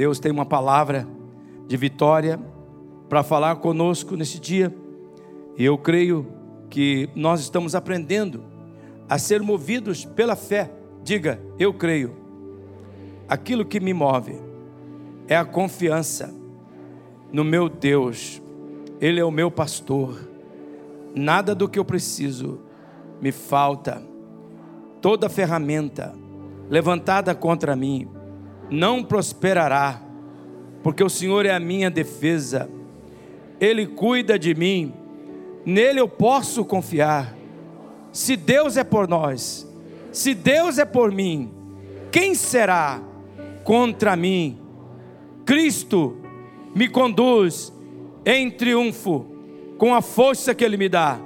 Deus tem uma palavra de vitória para falar conosco nesse dia. E eu creio que nós estamos aprendendo a ser movidos pela fé. Diga, eu creio. Aquilo que me move é a confiança no meu Deus. Ele é o meu pastor. Nada do que eu preciso me falta. Toda ferramenta levantada contra mim não prosperará, porque o Senhor é a minha defesa, Ele cuida de mim, nele eu posso confiar. Se Deus é por nós, se Deus é por mim, quem será contra mim? Cristo me conduz em triunfo, com a força que Ele me dá,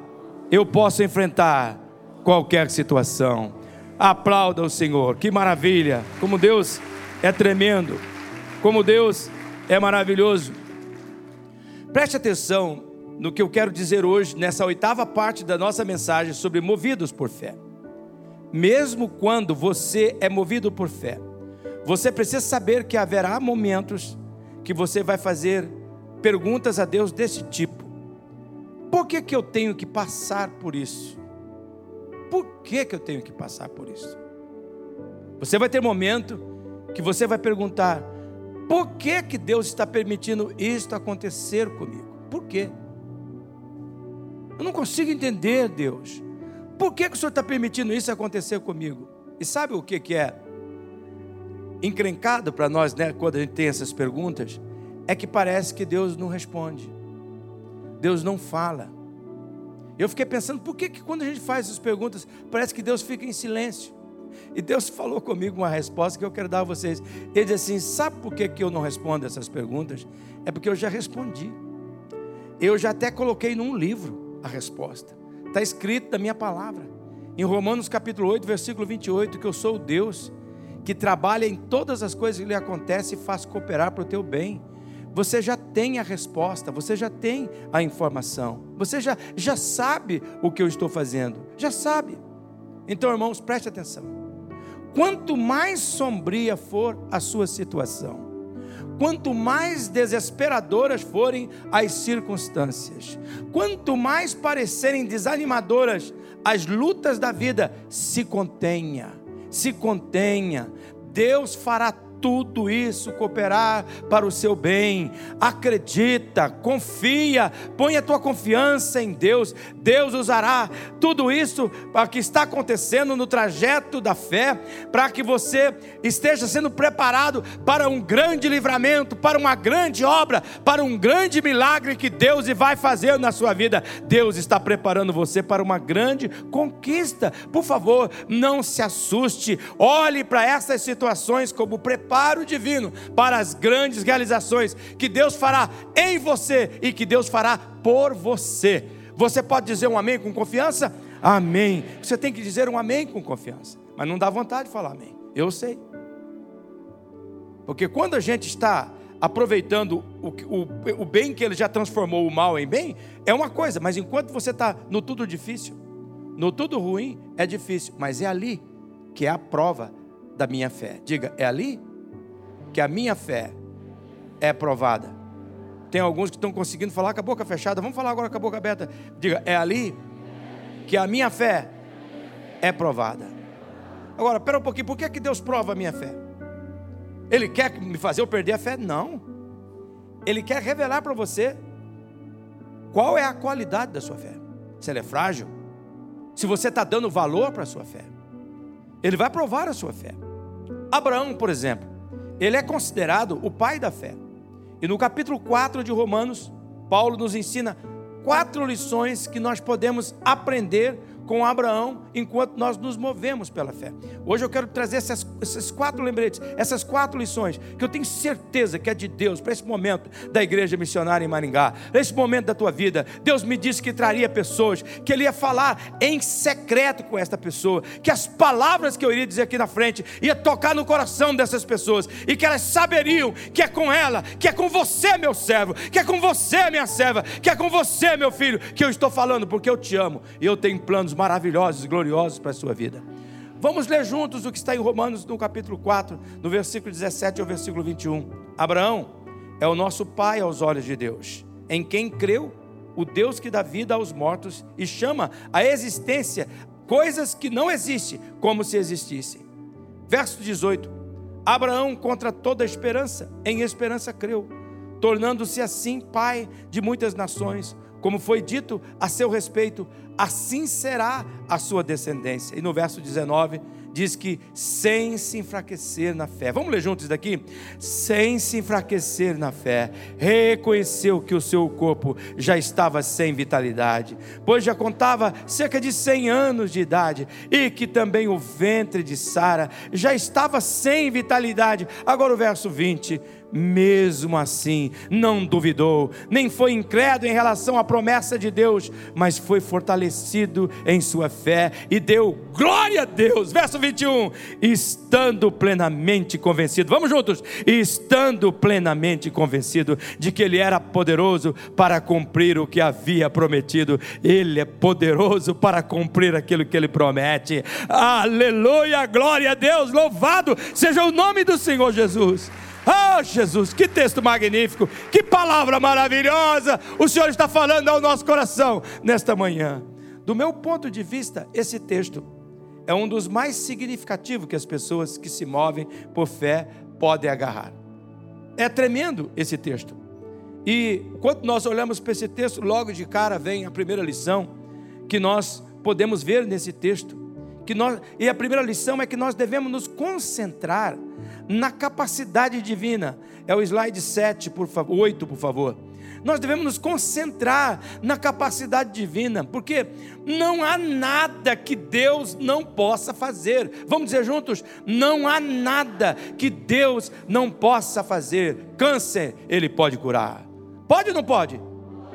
eu posso enfrentar qualquer situação. Aplauda o Senhor, que maravilha, como Deus é tremendo, como Deus é maravilhoso. Preste atenção no que eu quero dizer hoje, nessa oitava parte da nossa mensagem sobre movidos por fé. Mesmo quando você é movido por fé, você precisa saber que haverá momentos que você vai fazer perguntas a Deus desse tipo: Por que, que eu tenho que passar por isso? Por que, que eu tenho que passar por isso? Você vai ter momento que você vai perguntar: por que, que Deus está permitindo isto acontecer comigo? Por quê? Eu não consigo entender, Deus. Por que, que o Senhor está permitindo isso acontecer comigo? E sabe o que, que é encrencado para nós, né, quando a gente tem essas perguntas? É que parece que Deus não responde, Deus não fala. Eu fiquei pensando, por que, que quando a gente faz essas perguntas, parece que Deus fica em silêncio? E Deus falou comigo uma resposta que eu quero dar a vocês. Ele disse assim: Sabe por que, que eu não respondo essas perguntas? É porque eu já respondi. Eu já até coloquei num livro a resposta. Está escrito na minha palavra. Em Romanos capítulo 8, versículo 28, que eu sou o Deus que trabalha em todas as coisas que lhe acontecem e faz cooperar para o teu bem. Você já tem a resposta, você já tem a informação, você já, já sabe o que eu estou fazendo, já sabe. Então, irmãos, preste atenção. Quanto mais sombria for a sua situação, quanto mais desesperadoras forem as circunstâncias, quanto mais parecerem desanimadoras as lutas da vida, se contenha, se contenha. Deus fará tudo isso cooperar para o seu bem. Acredita, confia, põe a tua confiança em Deus. Deus usará tudo isso que está acontecendo no trajeto da fé, para que você esteja sendo preparado para um grande livramento, para uma grande obra, para um grande milagre que Deus vai fazer na sua vida. Deus está preparando você para uma grande conquista. Por favor, não se assuste. Olhe para essas situações como preparo preparo divino para as grandes realizações que Deus fará em você e que Deus fará por você. Você pode dizer um amém com confiança? Amém. Você tem que dizer um amém com confiança, mas não dá vontade de falar amém. Eu sei. Porque quando a gente está aproveitando o, o, o bem que ele já transformou o mal em bem, é uma coisa, mas enquanto você está no tudo difícil, no tudo ruim, é difícil, mas é ali que é a prova da minha fé. Diga, é ali que a minha fé é provada. Tem alguns que estão conseguindo falar com a boca fechada. Vamos falar agora com a boca aberta. Diga, é ali que a minha fé é provada. Agora, espera um pouquinho, por que, que Deus prova a minha fé? Ele quer me fazer eu perder a fé? Não. Ele quer revelar para você qual é a qualidade da sua fé. Se ela é frágil, se você está dando valor para a sua fé. Ele vai provar a sua fé. Abraão, por exemplo, ele é considerado o pai da fé. E no capítulo 4 de Romanos, Paulo nos ensina quatro lições que nós podemos aprender com Abraão enquanto nós nos movemos pela fé. Hoje eu quero trazer essas, esses quatro lembretes, essas quatro lições, que eu tenho certeza que é de Deus para esse momento da igreja missionária em Maringá, esse momento da tua vida. Deus me disse que traria pessoas, que Ele ia falar em secreto com esta pessoa, que as palavras que eu iria dizer aqui na frente ia tocar no coração dessas pessoas e que elas saberiam que é com ela, que é com você, meu servo, que é com você, minha serva, que é com você, meu filho, que eu estou falando, porque eu te amo e eu tenho planos maravilhosos e gloriosos para a sua vida. Vamos ler juntos o que está em Romanos no capítulo 4, no versículo 17 ao versículo 21. Abraão é o nosso pai aos olhos de Deus, em quem creu o Deus que dá vida aos mortos e chama a existência coisas que não existem como se existissem. Verso 18: Abraão, contra toda esperança, em esperança creu, tornando-se assim pai de muitas nações, como foi dito a seu respeito, assim será a sua descendência. E no verso 19 diz que sem se enfraquecer na fé. Vamos ler juntos daqui? Sem se enfraquecer na fé, reconheceu que o seu corpo já estava sem vitalidade, pois já contava cerca de 100 anos de idade, e que também o ventre de Sara já estava sem vitalidade. Agora o verso 20 mesmo assim não duvidou, nem foi incrédulo em relação à promessa de Deus, mas foi fortalecido em sua fé e deu glória a Deus. Verso 21, estando plenamente convencido, vamos juntos, estando plenamente convencido de que Ele era poderoso para cumprir o que havia prometido, Ele é poderoso para cumprir aquilo que Ele promete. Aleluia, glória a Deus, louvado seja o nome do Senhor Jesus. Oh, Jesus, que texto magnífico, que palavra maravilhosa o Senhor está falando ao nosso coração nesta manhã. Do meu ponto de vista, esse texto é um dos mais significativos que as pessoas que se movem por fé podem agarrar. É tremendo esse texto. E quando nós olhamos para esse texto, logo de cara vem a primeira lição que nós podemos ver nesse texto. Que nós, e a primeira lição é que nós devemos nos concentrar na capacidade divina. É o slide 7, por favor, 8, por favor. Nós devemos nos concentrar na capacidade divina, porque não há nada que Deus não possa fazer. Vamos dizer juntos: não há nada que Deus não possa fazer. Câncer, Ele pode curar. Pode ou não pode?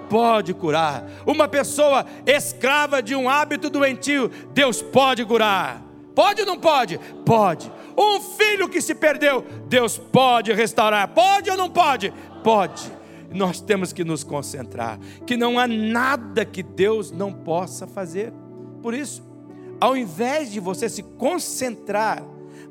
Pode curar. Uma pessoa escrava de um hábito doentio, Deus pode curar. Pode ou não pode? Pode. Um filho que se perdeu, Deus pode restaurar. Pode ou não pode? Pode. Nós temos que nos concentrar, que não há nada que Deus não possa fazer. Por isso, ao invés de você se concentrar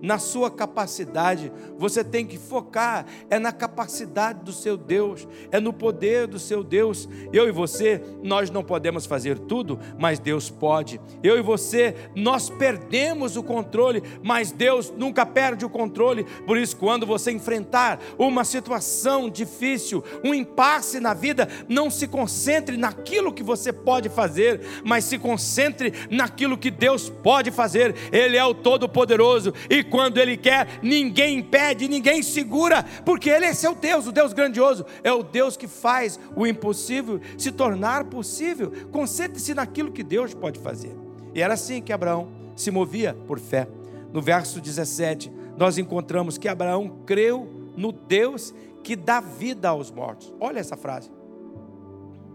na sua capacidade, você tem que focar é na capacidade do seu Deus, é no poder do seu Deus. Eu e você, nós não podemos fazer tudo, mas Deus pode. Eu e você, nós perdemos o controle, mas Deus nunca perde o controle. Por isso, quando você enfrentar uma situação difícil, um impasse na vida, não se concentre naquilo que você pode fazer, mas se concentre naquilo que Deus pode fazer. Ele é o Todo-Poderoso e quando Ele quer, ninguém impede, ninguém segura, porque Ele é seu Deus, o Deus grandioso, é o Deus que faz o impossível se tornar possível. Concentre-se naquilo que Deus pode fazer. E era assim que Abraão se movia por fé. No verso 17, nós encontramos que Abraão creu no Deus que dá vida aos mortos. Olha essa frase.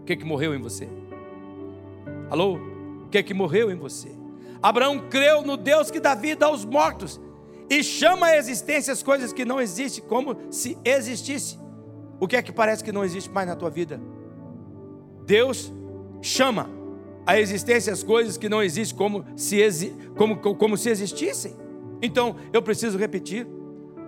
O que, que morreu em você? Alô? O que, que morreu em você? Abraão creu no Deus que dá vida aos mortos e chama a existência as coisas que não existem como se existisse. O que é que parece que não existe mais na tua vida? Deus chama a existência as coisas que não existem como se, como, como se existissem. Então, eu preciso repetir: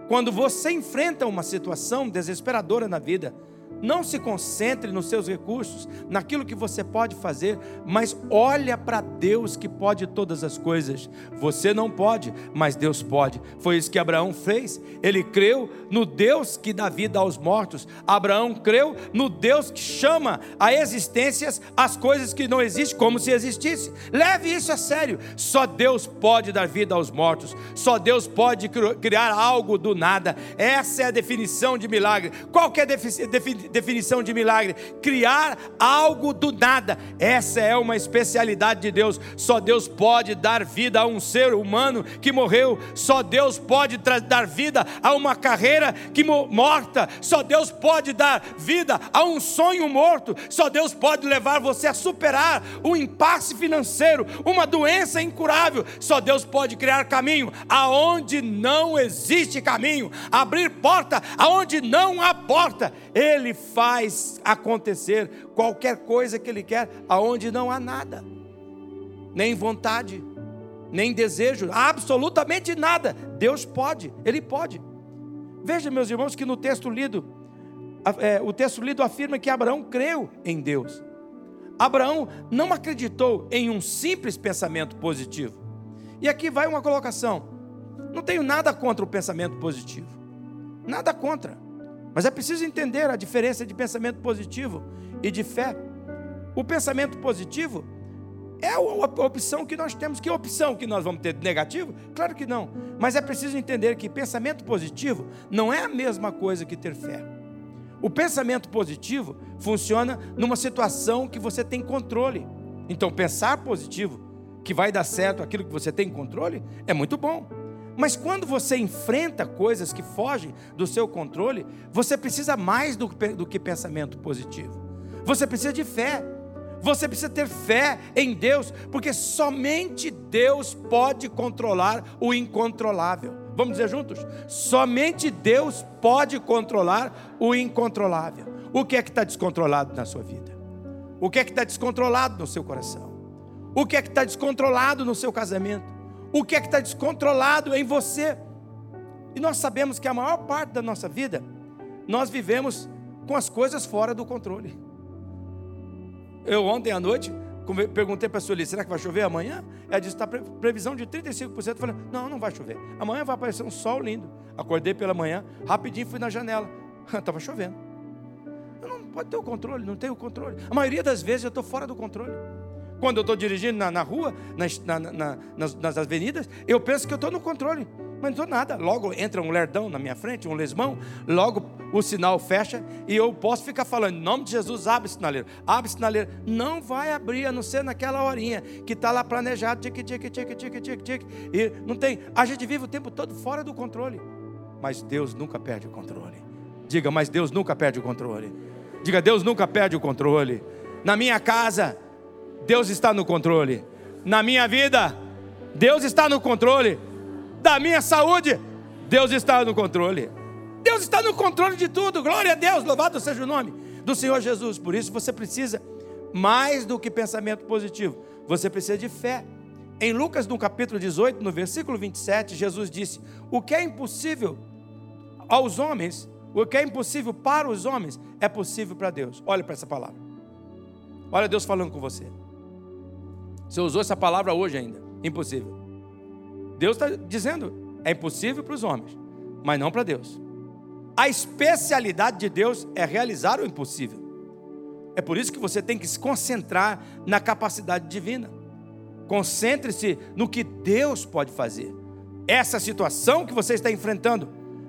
quando você enfrenta uma situação desesperadora na vida, não se concentre nos seus recursos, naquilo que você pode fazer, mas olha para Deus que pode todas as coisas. Você não pode, mas Deus pode. Foi isso que Abraão fez. Ele creu no Deus que dá vida aos mortos. Abraão creu no Deus que chama a existências as coisas que não existem como se existisse. Leve isso a sério. Só Deus pode dar vida aos mortos. Só Deus pode criar algo do nada. Essa é a definição de milagre. Qual é a definição? Definição de milagre: criar algo do nada. Essa é uma especialidade de Deus. Só Deus pode dar vida a um ser humano que morreu. Só Deus pode dar vida a uma carreira que morta. Só Deus pode dar vida a um sonho morto. Só Deus pode levar você a superar um impasse financeiro, uma doença incurável. Só Deus pode criar caminho aonde não existe caminho, abrir porta aonde não há porta. Ele faz acontecer qualquer coisa que Ele quer, aonde não há nada, nem vontade, nem desejo, absolutamente nada. Deus pode, Ele pode. Veja, meus irmãos, que no texto lido, é, o texto lido afirma que Abraão creu em Deus. Abraão não acreditou em um simples pensamento positivo. E aqui vai uma colocação. Não tenho nada contra o pensamento positivo. Nada contra. Mas é preciso entender a diferença de pensamento positivo e de fé. O pensamento positivo é a opção que nós temos. Que opção que nós vamos ter? Negativo? Claro que não. Mas é preciso entender que pensamento positivo não é a mesma coisa que ter fé. O pensamento positivo funciona numa situação que você tem controle. Então, pensar positivo, que vai dar certo aquilo que você tem controle, é muito bom. Mas quando você enfrenta coisas que fogem do seu controle, você precisa mais do, do que pensamento positivo. Você precisa de fé. Você precisa ter fé em Deus, porque somente Deus pode controlar o incontrolável. Vamos dizer juntos? Somente Deus pode controlar o incontrolável. O que é que está descontrolado na sua vida? O que é que está descontrolado no seu coração? O que é que está descontrolado no seu casamento? O que é que está descontrolado em você? E nós sabemos que a maior parte da nossa vida, nós vivemos com as coisas fora do controle. Eu ontem à noite perguntei para a Sueli, será que vai chover amanhã? Ela disse, está previsão de 35%. Eu falei, não, não vai chover. Amanhã vai aparecer um sol lindo. Acordei pela manhã, rapidinho fui na janela. Estava chovendo. Eu não pode ter o controle, não tenho o controle. A maioria das vezes eu estou fora do controle. Quando eu estou dirigindo na, na rua, nas, na, na, nas, nas, avenidas, eu penso que eu estou no controle, mas não estou nada. Logo entra um lerdão na minha frente, um lesmão, logo o sinal fecha e eu posso ficar falando, em nome de Jesus, abre sinaleiro, abre sinaleiro. Não vai abrir, a não ser naquela horinha que está lá planejado, tic, tic, tic, tic, tic, tic, e não tem. A gente vive o tempo todo fora do controle, mas Deus nunca perde o controle. Diga, mas Deus nunca perde o controle. Diga, Deus nunca perde o controle. Na minha casa, Deus está no controle. Na minha vida, Deus está no controle. Da minha saúde, Deus está no controle. Deus está no controle de tudo. Glória a Deus, louvado seja o nome do Senhor Jesus. Por isso você precisa mais do que pensamento positivo. Você precisa de fé. Em Lucas, no capítulo 18, no versículo 27, Jesus disse: O que é impossível aos homens, o que é impossível para os homens, é possível para Deus. Olha para essa palavra. Olha Deus falando com você. Você usou essa palavra hoje ainda. Impossível. Deus está dizendo, é impossível para os homens, mas não para Deus. A especialidade de Deus é realizar o impossível. É por isso que você tem que se concentrar na capacidade divina. Concentre-se no que Deus pode fazer. Essa situação que você está enfrentando,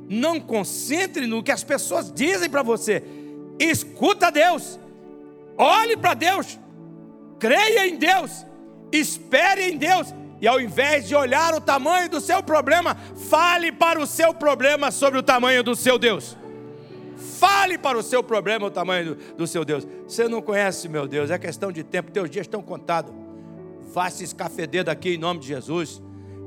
não concentre no que as pessoas dizem para você. Escuta Deus. Olhe para Deus. Creia em Deus espere em Deus e ao invés de olhar o tamanho do seu problema, fale para o seu problema sobre o tamanho do seu Deus. Fale para o seu problema o tamanho do, do seu Deus. Você não conhece meu Deus, é questão de tempo, teus dias estão contados. Vá se escafeder daqui em nome de Jesus.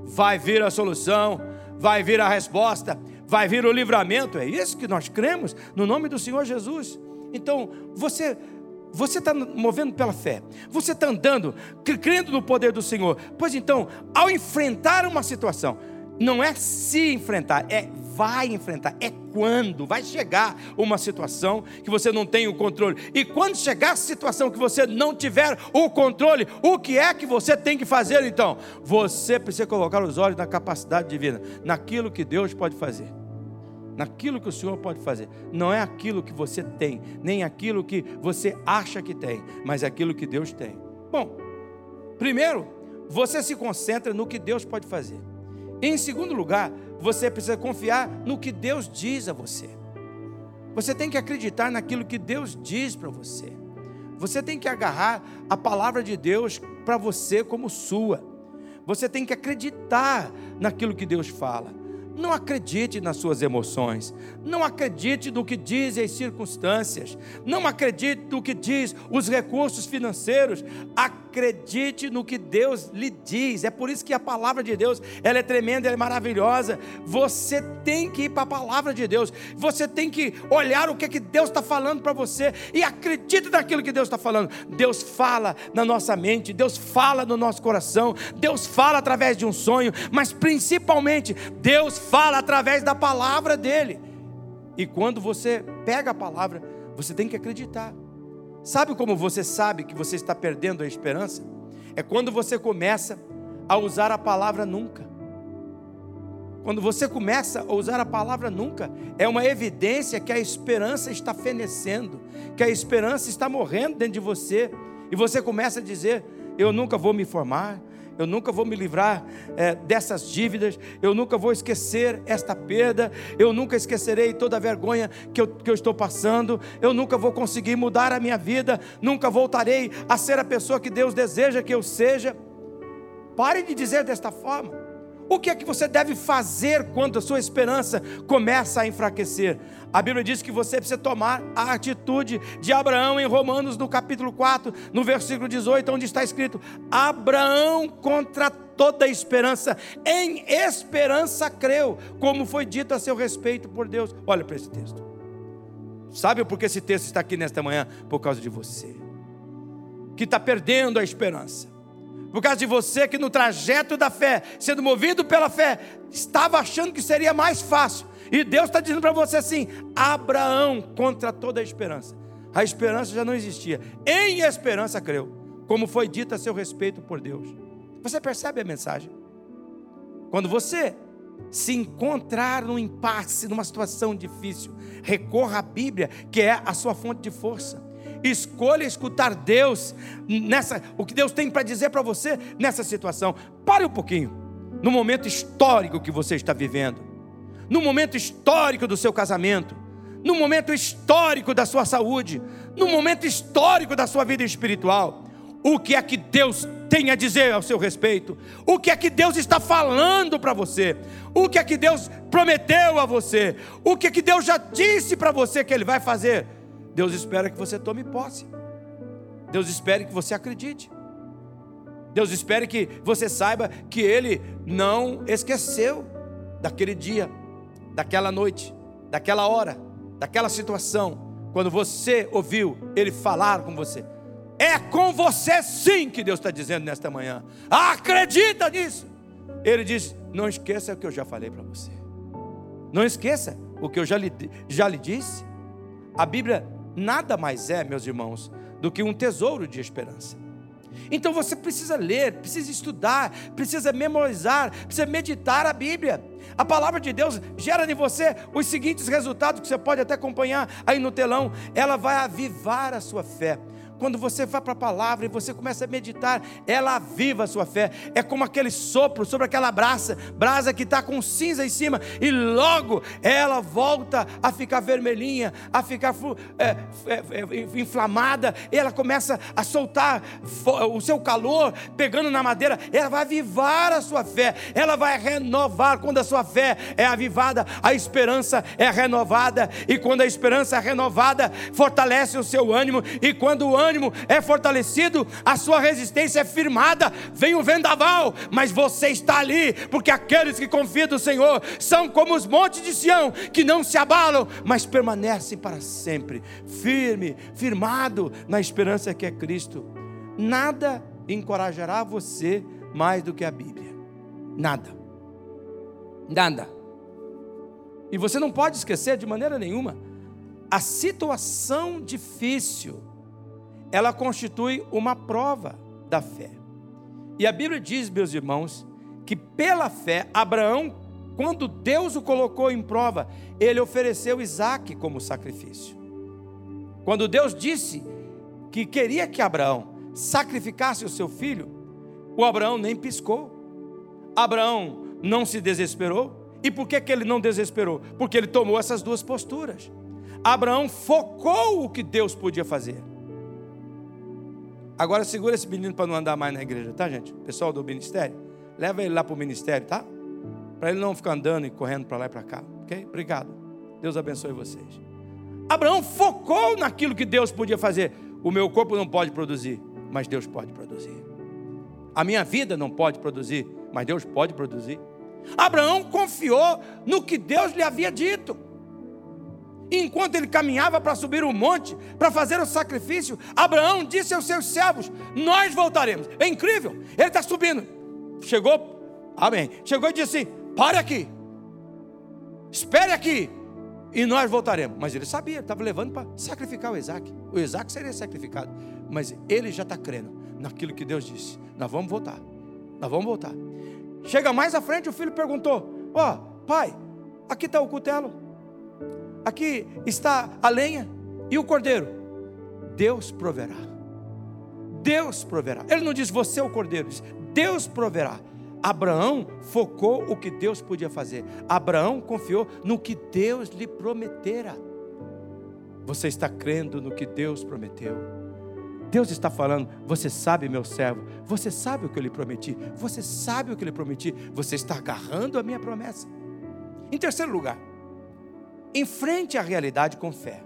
Vai vir a solução, vai vir a resposta, vai vir o livramento. É isso que nós cremos no nome do Senhor Jesus. Então, você você está movendo pela fé. Você está andando, crendo no poder do Senhor. Pois então, ao enfrentar uma situação, não é se enfrentar, é vai enfrentar, é quando vai chegar uma situação que você não tem o controle. E quando chegar a situação que você não tiver o controle, o que é que você tem que fazer então? Você precisa colocar os olhos na capacidade divina, naquilo que Deus pode fazer naquilo que o Senhor pode fazer. Não é aquilo que você tem, nem aquilo que você acha que tem, mas aquilo que Deus tem. Bom, primeiro, você se concentra no que Deus pode fazer. Em segundo lugar, você precisa confiar no que Deus diz a você. Você tem que acreditar naquilo que Deus diz para você. Você tem que agarrar a palavra de Deus para você como sua. Você tem que acreditar naquilo que Deus fala. Não acredite nas suas emoções. Não acredite no que dizem as circunstâncias. Não acredite no que diz os recursos financeiros. Acredite Acredite no que Deus lhe diz. É por isso que a palavra de Deus, ela é tremenda, ela é maravilhosa. Você tem que ir para a palavra de Deus. Você tem que olhar o que, que Deus está falando para você e acredite naquilo que Deus está falando. Deus fala na nossa mente, Deus fala no nosso coração, Deus fala através de um sonho, mas principalmente Deus fala através da palavra dele. E quando você pega a palavra, você tem que acreditar. Sabe como você sabe que você está perdendo a esperança? É quando você começa a usar a palavra nunca. Quando você começa a usar a palavra nunca, é uma evidência que a esperança está fenecendo, que a esperança está morrendo dentro de você, e você começa a dizer: Eu nunca vou me formar, eu nunca vou me livrar é, dessas dívidas, eu nunca vou esquecer esta perda, eu nunca esquecerei toda a vergonha que eu, que eu estou passando, eu nunca vou conseguir mudar a minha vida, nunca voltarei a ser a pessoa que Deus deseja que eu seja. Pare de dizer desta forma. O que é que você deve fazer quando a sua esperança começa a enfraquecer? A Bíblia diz que você precisa tomar a atitude de Abraão em Romanos, no capítulo 4, no versículo 18, onde está escrito: Abraão contra toda esperança, em esperança creu, como foi dito a seu respeito por Deus. Olha para esse texto. Sabe por que esse texto está aqui nesta manhã? Por causa de você, que está perdendo a esperança. Por causa de você que no trajeto da fé, sendo movido pela fé, estava achando que seria mais fácil e Deus está dizendo para você assim: Abraão contra toda a esperança. A esperança já não existia. Em esperança creu, como foi dito a seu respeito por Deus. Você percebe a mensagem? Quando você se encontrar num impasse, numa situação difícil, recorra à Bíblia, que é a sua fonte de força. Escolha escutar Deus nessa, o que Deus tem para dizer para você nessa situação. Pare um pouquinho, no momento histórico que você está vivendo no momento histórico do seu casamento, no momento histórico da sua saúde, no momento histórico da sua vida espiritual. O que é que Deus tem a dizer ao seu respeito? O que é que Deus está falando para você? O que é que Deus prometeu a você? O que é que Deus já disse para você que Ele vai fazer? Deus espera que você tome posse. Deus espera que você acredite. Deus espera que você saiba que Ele não esqueceu daquele dia daquela noite, daquela hora, daquela situação, quando você ouviu Ele falar com você. É com você sim que Deus está dizendo nesta manhã. Acredita nisso. Ele diz: Não esqueça o que eu já falei para você. Não esqueça o que eu já lhe, já lhe disse. A Bíblia nada mais é, meus irmãos, do que um tesouro de esperança. Então você precisa ler, precisa estudar, precisa memorizar, precisa meditar a Bíblia. A palavra de Deus gera em você os seguintes resultados que você pode até acompanhar aí no telão. Ela vai avivar a sua fé quando você vai para a palavra e você começa a meditar, ela aviva a sua fé. É como aquele sopro sobre aquela brasa, brasa que está com cinza em cima, e logo ela volta a ficar vermelhinha, a ficar é, é, é, inflamada, e ela começa a soltar o seu calor, pegando na madeira, ela vai avivar a sua fé, ela vai renovar. Quando a sua fé é avivada, a esperança é renovada, e quando a esperança é renovada, fortalece o seu ânimo, e quando o ânimo ânimo é fortalecido, a sua resistência é firmada. Vem o vendaval, mas você está ali, porque aqueles que confiam no Senhor são como os montes de Sião, que não se abalam, mas permanecem para sempre, firme, firmado na esperança que é Cristo. Nada encorajará você mais do que a Bíblia. Nada. Nada. E você não pode esquecer de maneira nenhuma a situação difícil ela constitui uma prova da fé. E a Bíblia diz, meus irmãos, que pela fé, Abraão, quando Deus o colocou em prova, ele ofereceu Isaac como sacrifício. Quando Deus disse que queria que Abraão sacrificasse o seu filho, o Abraão nem piscou. Abraão não se desesperou. E por que, que ele não desesperou? Porque ele tomou essas duas posturas. Abraão focou o que Deus podia fazer. Agora segura esse menino para não andar mais na igreja, tá, gente? Pessoal do ministério, leva ele lá para o ministério, tá? Para ele não ficar andando e correndo para lá e para cá, ok? Obrigado. Deus abençoe vocês. Abraão focou naquilo que Deus podia fazer. O meu corpo não pode produzir. mas Deus pode produzir. A minha vida não pode produzir, mas Deus pode produzir. Abraão confiou no que Deus lhe havia dito. Enquanto ele caminhava para subir o monte, para fazer o sacrifício, Abraão disse aos seus servos: Nós voltaremos. É incrível, ele está subindo. Chegou, amém. Chegou e disse Pare aqui, espere aqui, e nós voltaremos. Mas ele sabia, estava levando para sacrificar o Isaac. O Isaac seria sacrificado, mas ele já está crendo naquilo que Deus disse: Nós vamos voltar, nós vamos voltar. Chega mais à frente, o filho perguntou: Ó, oh, pai, aqui está o cutelo, aqui está a lenha e o cordeiro. Deus proverá. Deus proverá. Ele não diz você é o cordeiro, diz Deus proverá. Abraão focou o que Deus podia fazer. Abraão confiou no que Deus lhe prometera. Você está crendo no que Deus prometeu? Deus está falando, você sabe, meu servo, você sabe o que eu lhe prometi, você sabe o que eu lhe prometi, você está agarrando a minha promessa. Em terceiro lugar, enfrente a realidade com fé.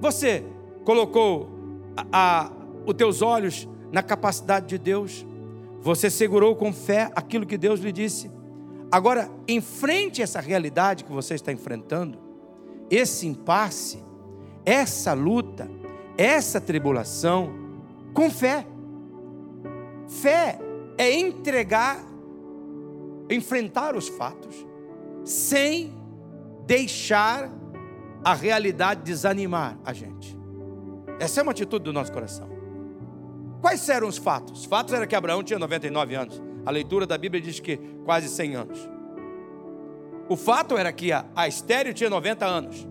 Você colocou a, a, os teus olhos na capacidade de Deus, você segurou com fé aquilo que Deus lhe disse. Agora, enfrente essa realidade que você está enfrentando, esse impasse, essa luta, essa tribulação com fé. Fé é entregar, enfrentar os fatos, sem deixar a realidade desanimar a gente. Essa é uma atitude do nosso coração. Quais eram os fatos? Os fatos era que Abraão tinha 99 anos. A leitura da Bíblia diz que quase 100 anos. O fato era que a, a Estéreo tinha 90 anos.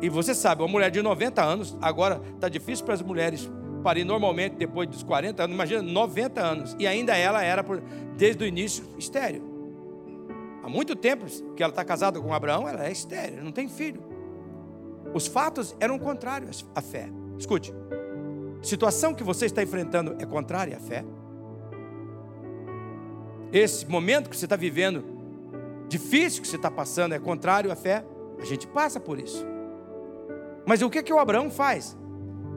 E você sabe, uma mulher de 90 anos, agora está difícil para as mulheres parir normalmente depois dos 40 anos, imagina 90 anos. E ainda ela era, desde o início, estéreo. Há muito tempo que ela está casada com Abraão, ela é estéreo, não tem filho. Os fatos eram contrários à fé. Escute, situação que você está enfrentando é contrária à fé? Esse momento que você está vivendo, difícil que você está passando, é contrário à fé? A gente passa por isso. Mas o que, que o Abraão faz?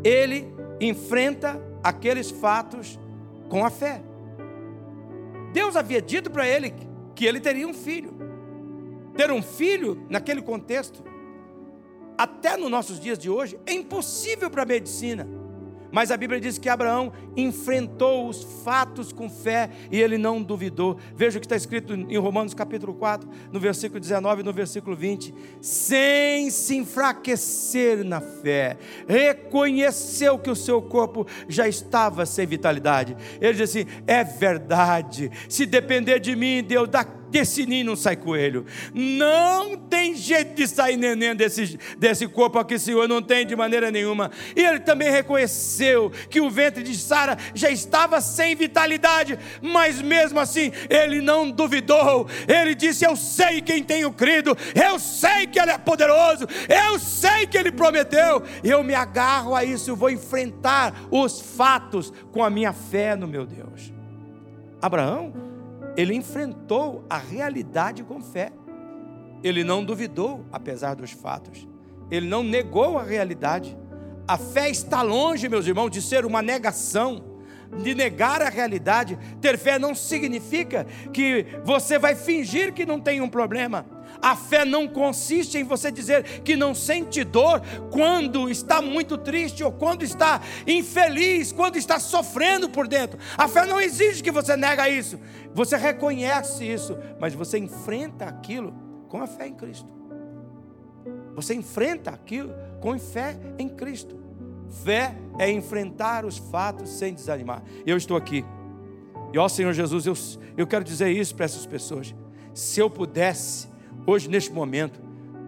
Ele enfrenta aqueles fatos com a fé. Deus havia dito para ele que ele teria um filho. Ter um filho, naquele contexto, até nos nossos dias de hoje, é impossível para a medicina. Mas a Bíblia diz que Abraão enfrentou os fatos com fé e ele não duvidou. Veja o que está escrito em Romanos capítulo 4, no versículo 19 e no versículo 20. Sem se enfraquecer na fé, reconheceu que o seu corpo já estava sem vitalidade. Ele diz assim: é verdade, se depender de mim, Deus, da desse ninho não sai coelho. Não tem jeito de sair neném desse, desse corpo aqui, Senhor, não tem de maneira nenhuma. E ele também reconheceu que o ventre de Sara já estava sem vitalidade, mas mesmo assim ele não duvidou. Ele disse: Eu sei quem tenho crido, eu sei que ele é poderoso, eu sei que ele prometeu. Eu me agarro a isso, eu vou enfrentar os fatos com a minha fé no meu Deus. Abraão ele enfrentou a realidade com fé. Ele não duvidou, apesar dos fatos. Ele não negou a realidade. A fé está longe, meus irmãos, de ser uma negação, de negar a realidade. Ter fé não significa que você vai fingir que não tem um problema. A fé não consiste em você dizer que não sente dor quando está muito triste ou quando está infeliz, quando está sofrendo por dentro. A fé não exige que você nega isso. Você reconhece isso, mas você enfrenta aquilo com a fé em Cristo. Você enfrenta aquilo com fé em Cristo. Fé é enfrentar os fatos sem desanimar. Eu estou aqui. E ó Senhor Jesus, eu, eu quero dizer isso para essas pessoas. Se eu pudesse hoje, neste momento,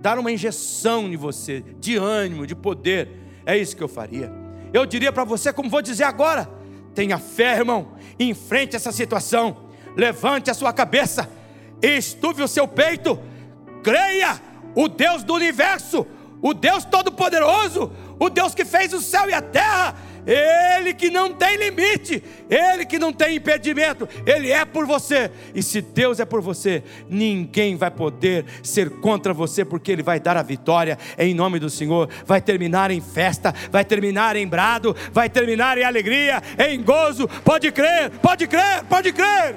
dar uma injeção em você, de ânimo, de poder, é isso que eu faria. Eu diria para você, como vou dizer agora: tenha fé, irmão, enfrente essa situação, levante a sua cabeça, estuve o seu peito, creia, o Deus do universo, o Deus Todo-Poderoso, o Deus que fez o céu e a terra, Ele que não tem limite, Ele que não tem impedimento, Ele é por você. E se Deus é por você, ninguém vai poder ser contra você, porque Ele vai dar a vitória em nome do Senhor. Vai terminar em festa, vai terminar em brado, vai terminar em alegria, em gozo. Pode crer, pode crer, pode crer.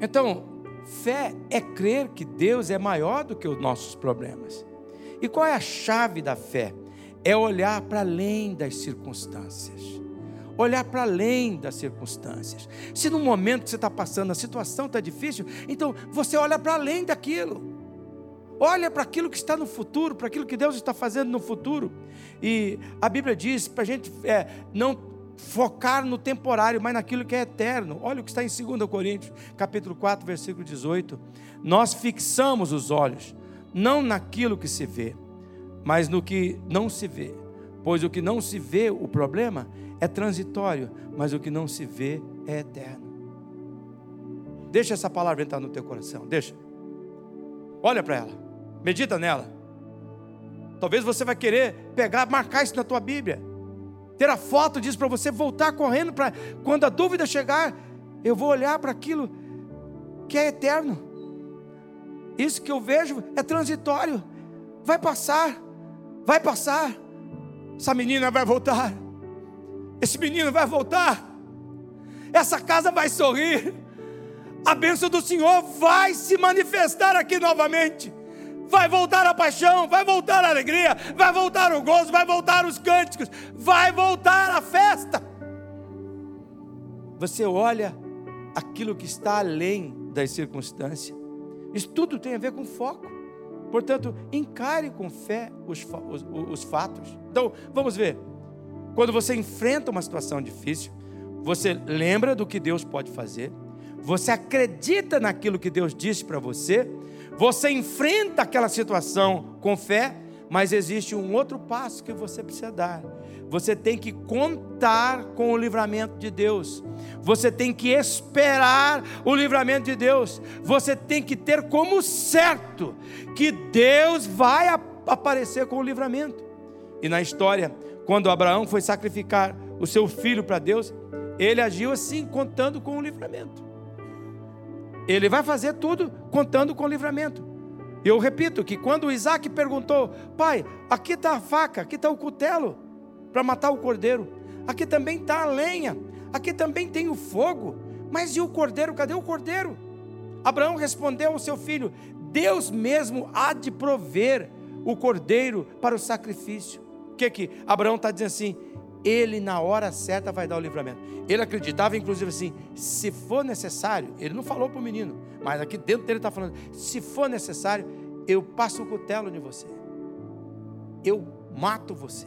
Então, fé é crer que Deus é maior do que os nossos problemas. E qual é a chave da fé? É olhar para além das circunstâncias. Olhar para além das circunstâncias. Se no momento que você está passando a situação está difícil, então você olha para além daquilo. Olha para aquilo que está no futuro, para aquilo que Deus está fazendo no futuro. E a Bíblia diz para a gente é, não focar no temporário, mas naquilo que é eterno. Olha o que está em 2 Coríntios, capítulo 4, versículo 18. Nós fixamos os olhos não naquilo que se vê, mas no que não se vê. Pois o que não se vê, o problema, é transitório, mas o que não se vê é eterno. Deixa essa palavra entrar no teu coração, deixa. Olha para ela, medita nela. Talvez você vai querer pegar, marcar isso na tua Bíblia ter a foto disso para você voltar correndo para quando a dúvida chegar, eu vou olhar para aquilo que é eterno. Isso que eu vejo é transitório. Vai passar. Vai passar. Essa menina vai voltar. Esse menino vai voltar. Essa casa vai sorrir. A bênção do Senhor vai se manifestar aqui novamente vai voltar a paixão, vai voltar a alegria, vai voltar o gozo, vai voltar os cânticos, vai voltar a festa. Você olha aquilo que está além das circunstâncias. Isso tudo tem a ver com foco. Portanto, encare com fé os, os, os fatos. Então, vamos ver. Quando você enfrenta uma situação difícil, você lembra do que Deus pode fazer, você acredita naquilo que Deus disse para você, você enfrenta aquela situação com fé, mas existe um outro passo que você precisa dar. Você tem que contar com o livramento de Deus. Você tem que esperar o livramento de Deus. Você tem que ter como certo que Deus vai aparecer com o livramento. E na história, quando Abraão foi sacrificar o seu filho para Deus, ele agiu assim, contando com o livramento. Ele vai fazer tudo contando com o livramento. Eu repito que quando Isaac perguntou, pai, aqui está a faca, aqui está o cutelo para matar o cordeiro, aqui também está a lenha, aqui também tem o fogo, mas e o cordeiro? Cadê o cordeiro? Abraão respondeu ao seu filho: Deus mesmo há de prover o cordeiro para o sacrifício. O que que Abraão está dizendo assim? Ele na hora certa vai dar o livramento. Ele acreditava, inclusive, assim: se for necessário, ele não falou para o menino, mas aqui dentro dele está falando: se for necessário, eu passo o cutelo de você, eu mato você,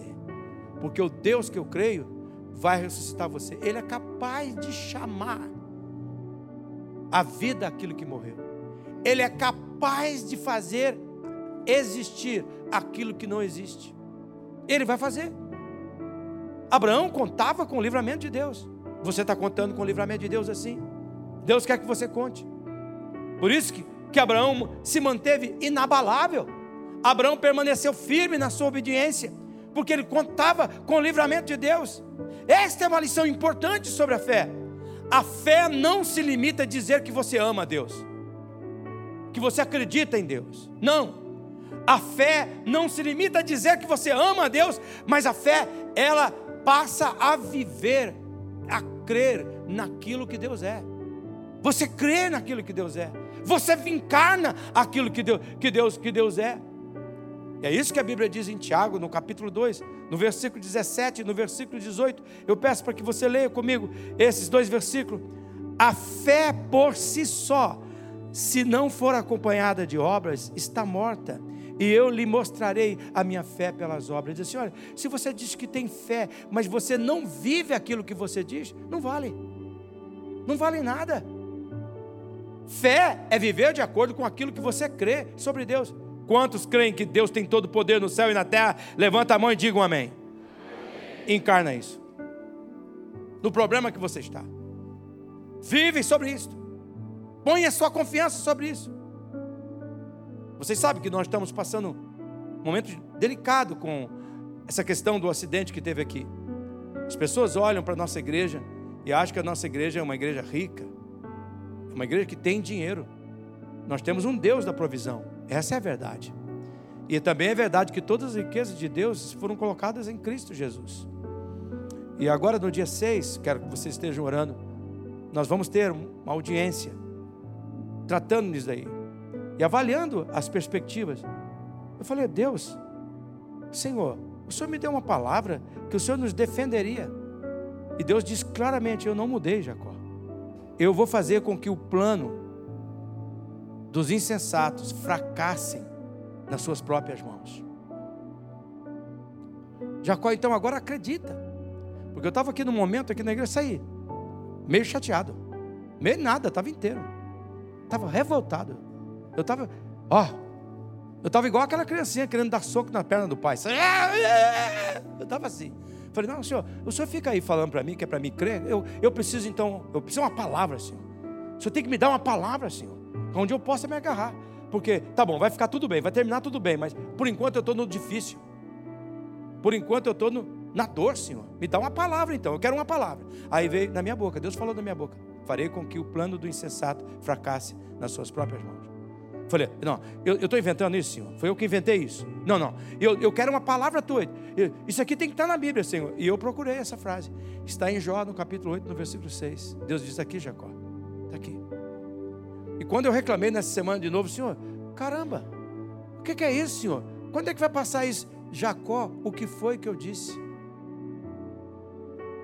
porque o Deus que eu creio vai ressuscitar você. Ele é capaz de chamar a vida aquilo que morreu, ele é capaz de fazer existir aquilo que não existe. Ele vai fazer. Abraão contava com o livramento de Deus. Você está contando com o livramento de Deus assim? Deus quer que você conte. Por isso que, que Abraão se manteve inabalável. Abraão permaneceu firme na sua obediência, porque ele contava com o livramento de Deus. Esta é uma lição importante sobre a fé. A fé não se limita a dizer que você ama a Deus, que você acredita em Deus. Não. A fé não se limita a dizer que você ama a Deus, mas a fé, ela passa a viver, a crer naquilo que Deus é. Você crê naquilo que Deus é. Você encarna aquilo que Deus, que Deus, que Deus é. E é isso que a Bíblia diz em Tiago, no capítulo 2, no versículo 17 no versículo 18. Eu peço para que você leia comigo esses dois versículos. A fé por si só, se não for acompanhada de obras, está morta e eu lhe mostrarei a minha fé pelas obras. Diz assim: olha, se você diz que tem fé, mas você não vive aquilo que você diz, não vale, não vale nada. Fé é viver de acordo com aquilo que você crê sobre Deus. Quantos creem que Deus tem todo o poder no céu e na terra? Levanta a mão e diga um amém. amém. Encarna isso. No problema que você está. Vive sobre isso. Põe a sua confiança sobre isso. Vocês sabem que nós estamos passando momentos delicado com essa questão do acidente que teve aqui. As pessoas olham para a nossa igreja e acham que a nossa igreja é uma igreja rica, é uma igreja que tem dinheiro. Nós temos um Deus da provisão, essa é a verdade. E também é verdade que todas as riquezas de Deus foram colocadas em Cristo Jesus. E agora, no dia 6, quero que vocês estejam orando, nós vamos ter uma audiência tratando nisso daí e avaliando as perspectivas. Eu falei, Deus, Senhor, o Senhor me deu uma palavra que o Senhor nos defenderia. E Deus diz claramente: Eu não mudei, Jacó. Eu vou fazer com que o plano dos insensatos fracassem nas suas próprias mãos. Jacó então agora acredita. Porque eu estava aqui no momento, aqui na igreja, saí meio chateado. Meio nada, estava inteiro. Estava revoltado. Eu estava, ó, eu estava igual aquela criancinha querendo dar soco na perna do pai. Eu estava assim. Falei, não, senhor, o senhor fica aí falando para mim que é para mim crer. Eu, eu preciso então, eu preciso de uma palavra, senhor. O senhor tem que me dar uma palavra, senhor, onde eu possa me agarrar. Porque, tá bom, vai ficar tudo bem, vai terminar tudo bem, mas por enquanto eu estou no difícil. Por enquanto eu estou na dor, Senhor. Me dá uma palavra então, eu quero uma palavra. Aí veio na minha boca, Deus falou na minha boca: farei com que o plano do insensato fracasse nas suas próprias mãos. Falei, não, eu estou inventando isso, Senhor. Foi eu que inventei isso. Não, não, eu, eu quero uma palavra tua. Isso aqui tem que estar na Bíblia, Senhor. E eu procurei essa frase. Está em Jó, no capítulo 8, no versículo 6. Deus diz aqui, Jacó. Está aqui. E quando eu reclamei nessa semana de novo, Senhor, caramba, o que, é isso, Senhor? Quando é que vai passar isso? Jacó, o que foi que eu disse?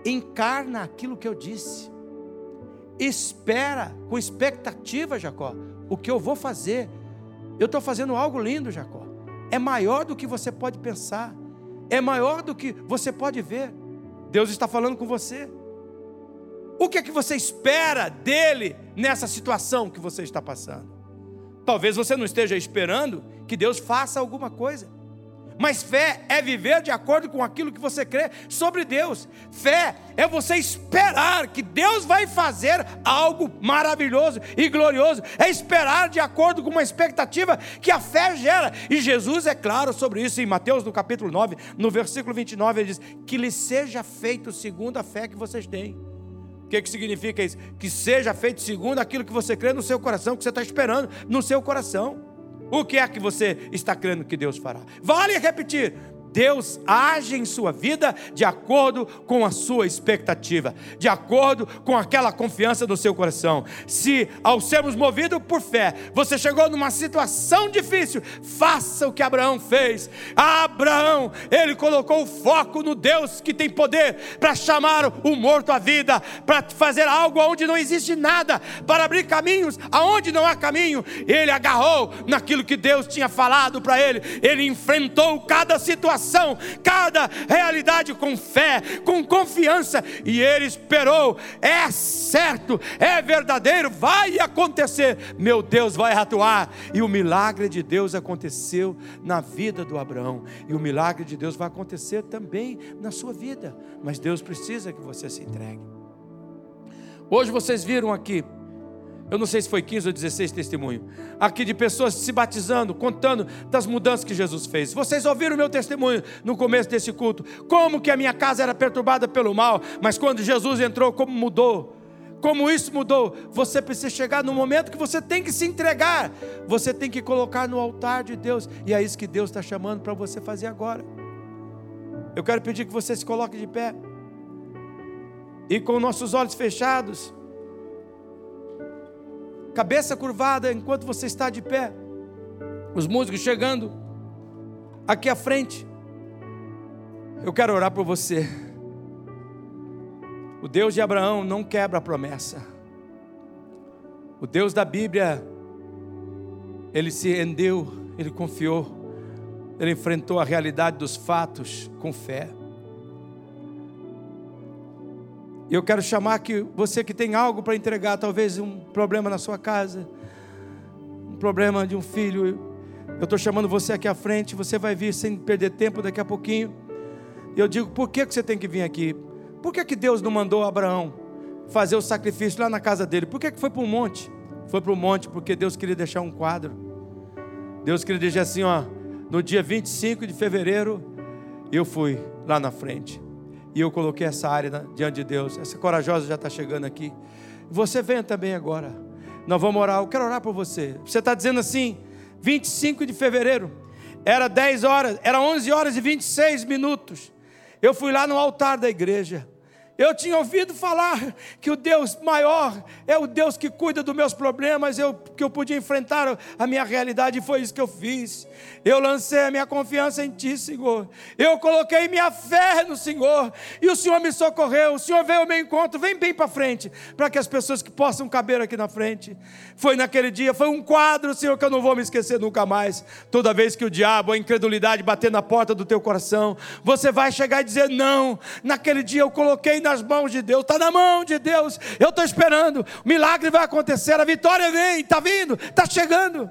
Encarna aquilo que eu disse. Espera com expectativa, Jacó, o que eu vou fazer. Eu estou fazendo algo lindo, Jacó. É maior do que você pode pensar. É maior do que você pode ver. Deus está falando com você. O que é que você espera dele nessa situação que você está passando? Talvez você não esteja esperando que Deus faça alguma coisa. Mas fé é viver de acordo com aquilo que você crê sobre Deus. Fé é você esperar que Deus vai fazer algo maravilhoso e glorioso. É esperar de acordo com uma expectativa que a fé gera. E Jesus é claro sobre isso em Mateus, no capítulo 9, no versículo 29, ele diz: Que lhe seja feito segundo a fé que vocês têm. Que, que significa isso? Que seja feito segundo aquilo que você crê no seu coração, que você está esperando no seu coração. O que é que você está crendo que Deus fará? Vale repetir: Deus age em sua vida de acordo com a sua expectativa, de acordo com aquela confiança do seu coração. Se, ao sermos movidos por fé, você chegou numa situação difícil, faça o que Abraão fez. Abraão, ele colocou o foco no Deus que tem poder para chamar o morto à vida, para fazer algo onde não existe nada, para abrir caminhos aonde não há caminho. Ele agarrou naquilo que Deus tinha falado para ele, ele enfrentou cada situação situação, cada realidade com fé, com confiança, e ele esperou. É certo, é verdadeiro, vai acontecer. Meu Deus vai atuar. E o milagre de Deus aconteceu na vida do Abraão, e o milagre de Deus vai acontecer também na sua vida. Mas Deus precisa que você se entregue. Hoje vocês viram aqui eu não sei se foi 15 ou 16 testemunho, aqui de pessoas se batizando, contando das mudanças que Jesus fez. Vocês ouviram o meu testemunho no começo desse culto, como que a minha casa era perturbada pelo mal, mas quando Jesus entrou, como mudou. Como isso mudou? Você precisa chegar no momento que você tem que se entregar, você tem que colocar no altar de Deus, e é isso que Deus está chamando para você fazer agora. Eu quero pedir que você se coloque de pé, e com nossos olhos fechados, cabeça curvada enquanto você está de pé. Os músicos chegando aqui à frente. Eu quero orar por você. O Deus de Abraão não quebra a promessa. O Deus da Bíblia, ele se rendeu, ele confiou, ele enfrentou a realidade dos fatos com fé. Eu quero chamar que você que tem algo para entregar, talvez um problema na sua casa, um problema de um filho, eu estou chamando você aqui à frente, você vai vir sem perder tempo daqui a pouquinho. E eu digo, por que, que você tem que vir aqui? Por que, que Deus não mandou Abraão fazer o sacrifício lá na casa dele? Por que, que foi para o monte? Foi para o monte porque Deus queria deixar um quadro. Deus queria dizer assim: ó, no dia 25 de fevereiro, eu fui lá na frente. E eu coloquei essa área diante de Deus. Essa corajosa já está chegando aqui. Você venha também agora. Nós vamos orar. Eu quero orar por você. Você está dizendo assim: 25 de fevereiro, era 10 horas, era 11 horas e 26 minutos. Eu fui lá no altar da igreja. Eu tinha ouvido falar que o Deus maior é o Deus que cuida dos meus problemas, eu, que eu podia enfrentar a minha realidade, e foi isso que eu fiz. Eu lancei a minha confiança em Ti, Senhor. Eu coloquei minha fé no Senhor, e o Senhor me socorreu. O Senhor veio ao meu encontro, vem bem para frente, para que as pessoas que possam caber aqui na frente. Foi naquele dia, foi um quadro, Senhor, que eu não vou me esquecer nunca mais. Toda vez que o diabo, a incredulidade bater na porta do teu coração, você vai chegar e dizer: Não, naquele dia eu coloquei na nas mãos de Deus, está na mão de Deus. Eu estou esperando, o milagre vai acontecer, a vitória vem, está vindo, está chegando.